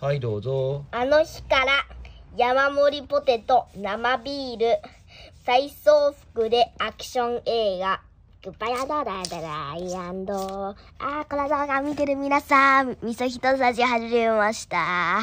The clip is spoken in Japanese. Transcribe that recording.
はい、どうぞ。あの日から山盛りポテト、生ビール、再操服でアクション映画、グッバイアダダダダイアンド、あー、この動画見てる皆さん、みそひとさじ始めました。